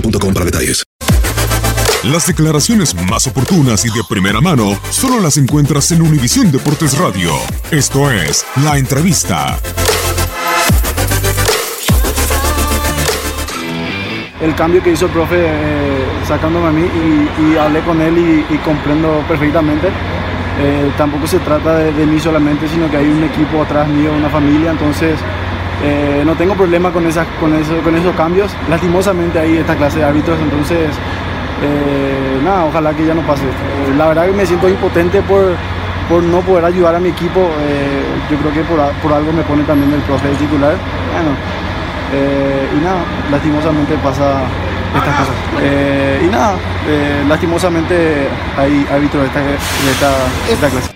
boostmobile.com para detalles. Las declaraciones más oportunas y de primera mano solo las encuentras en Univisión Deportes Radio. Esto es La Entrevista. el cambio que hizo el profe eh, sacándome a mí y, y hablé con él y, y comprendo perfectamente. Eh, tampoco se trata de, de, mí solamente, sino que hay un equipo atrás mío, una familia, entonces eh, no tengo problema con, esas, con, eso, con esos cambios. Lastimosamente hay esta clase de árbitros, entonces eh, nada, ojalá que ya no pase. la verdad que me siento impotente por, por no poder ayudar a mi equipo. yo creo que por, por, algo me pone también el profe de titular. Bueno, eh, y nada, lastimosamente pasa estas cosas. Eh, y nada, eh, lastimosamente hay árbitros de esta, de esta, de esta clase.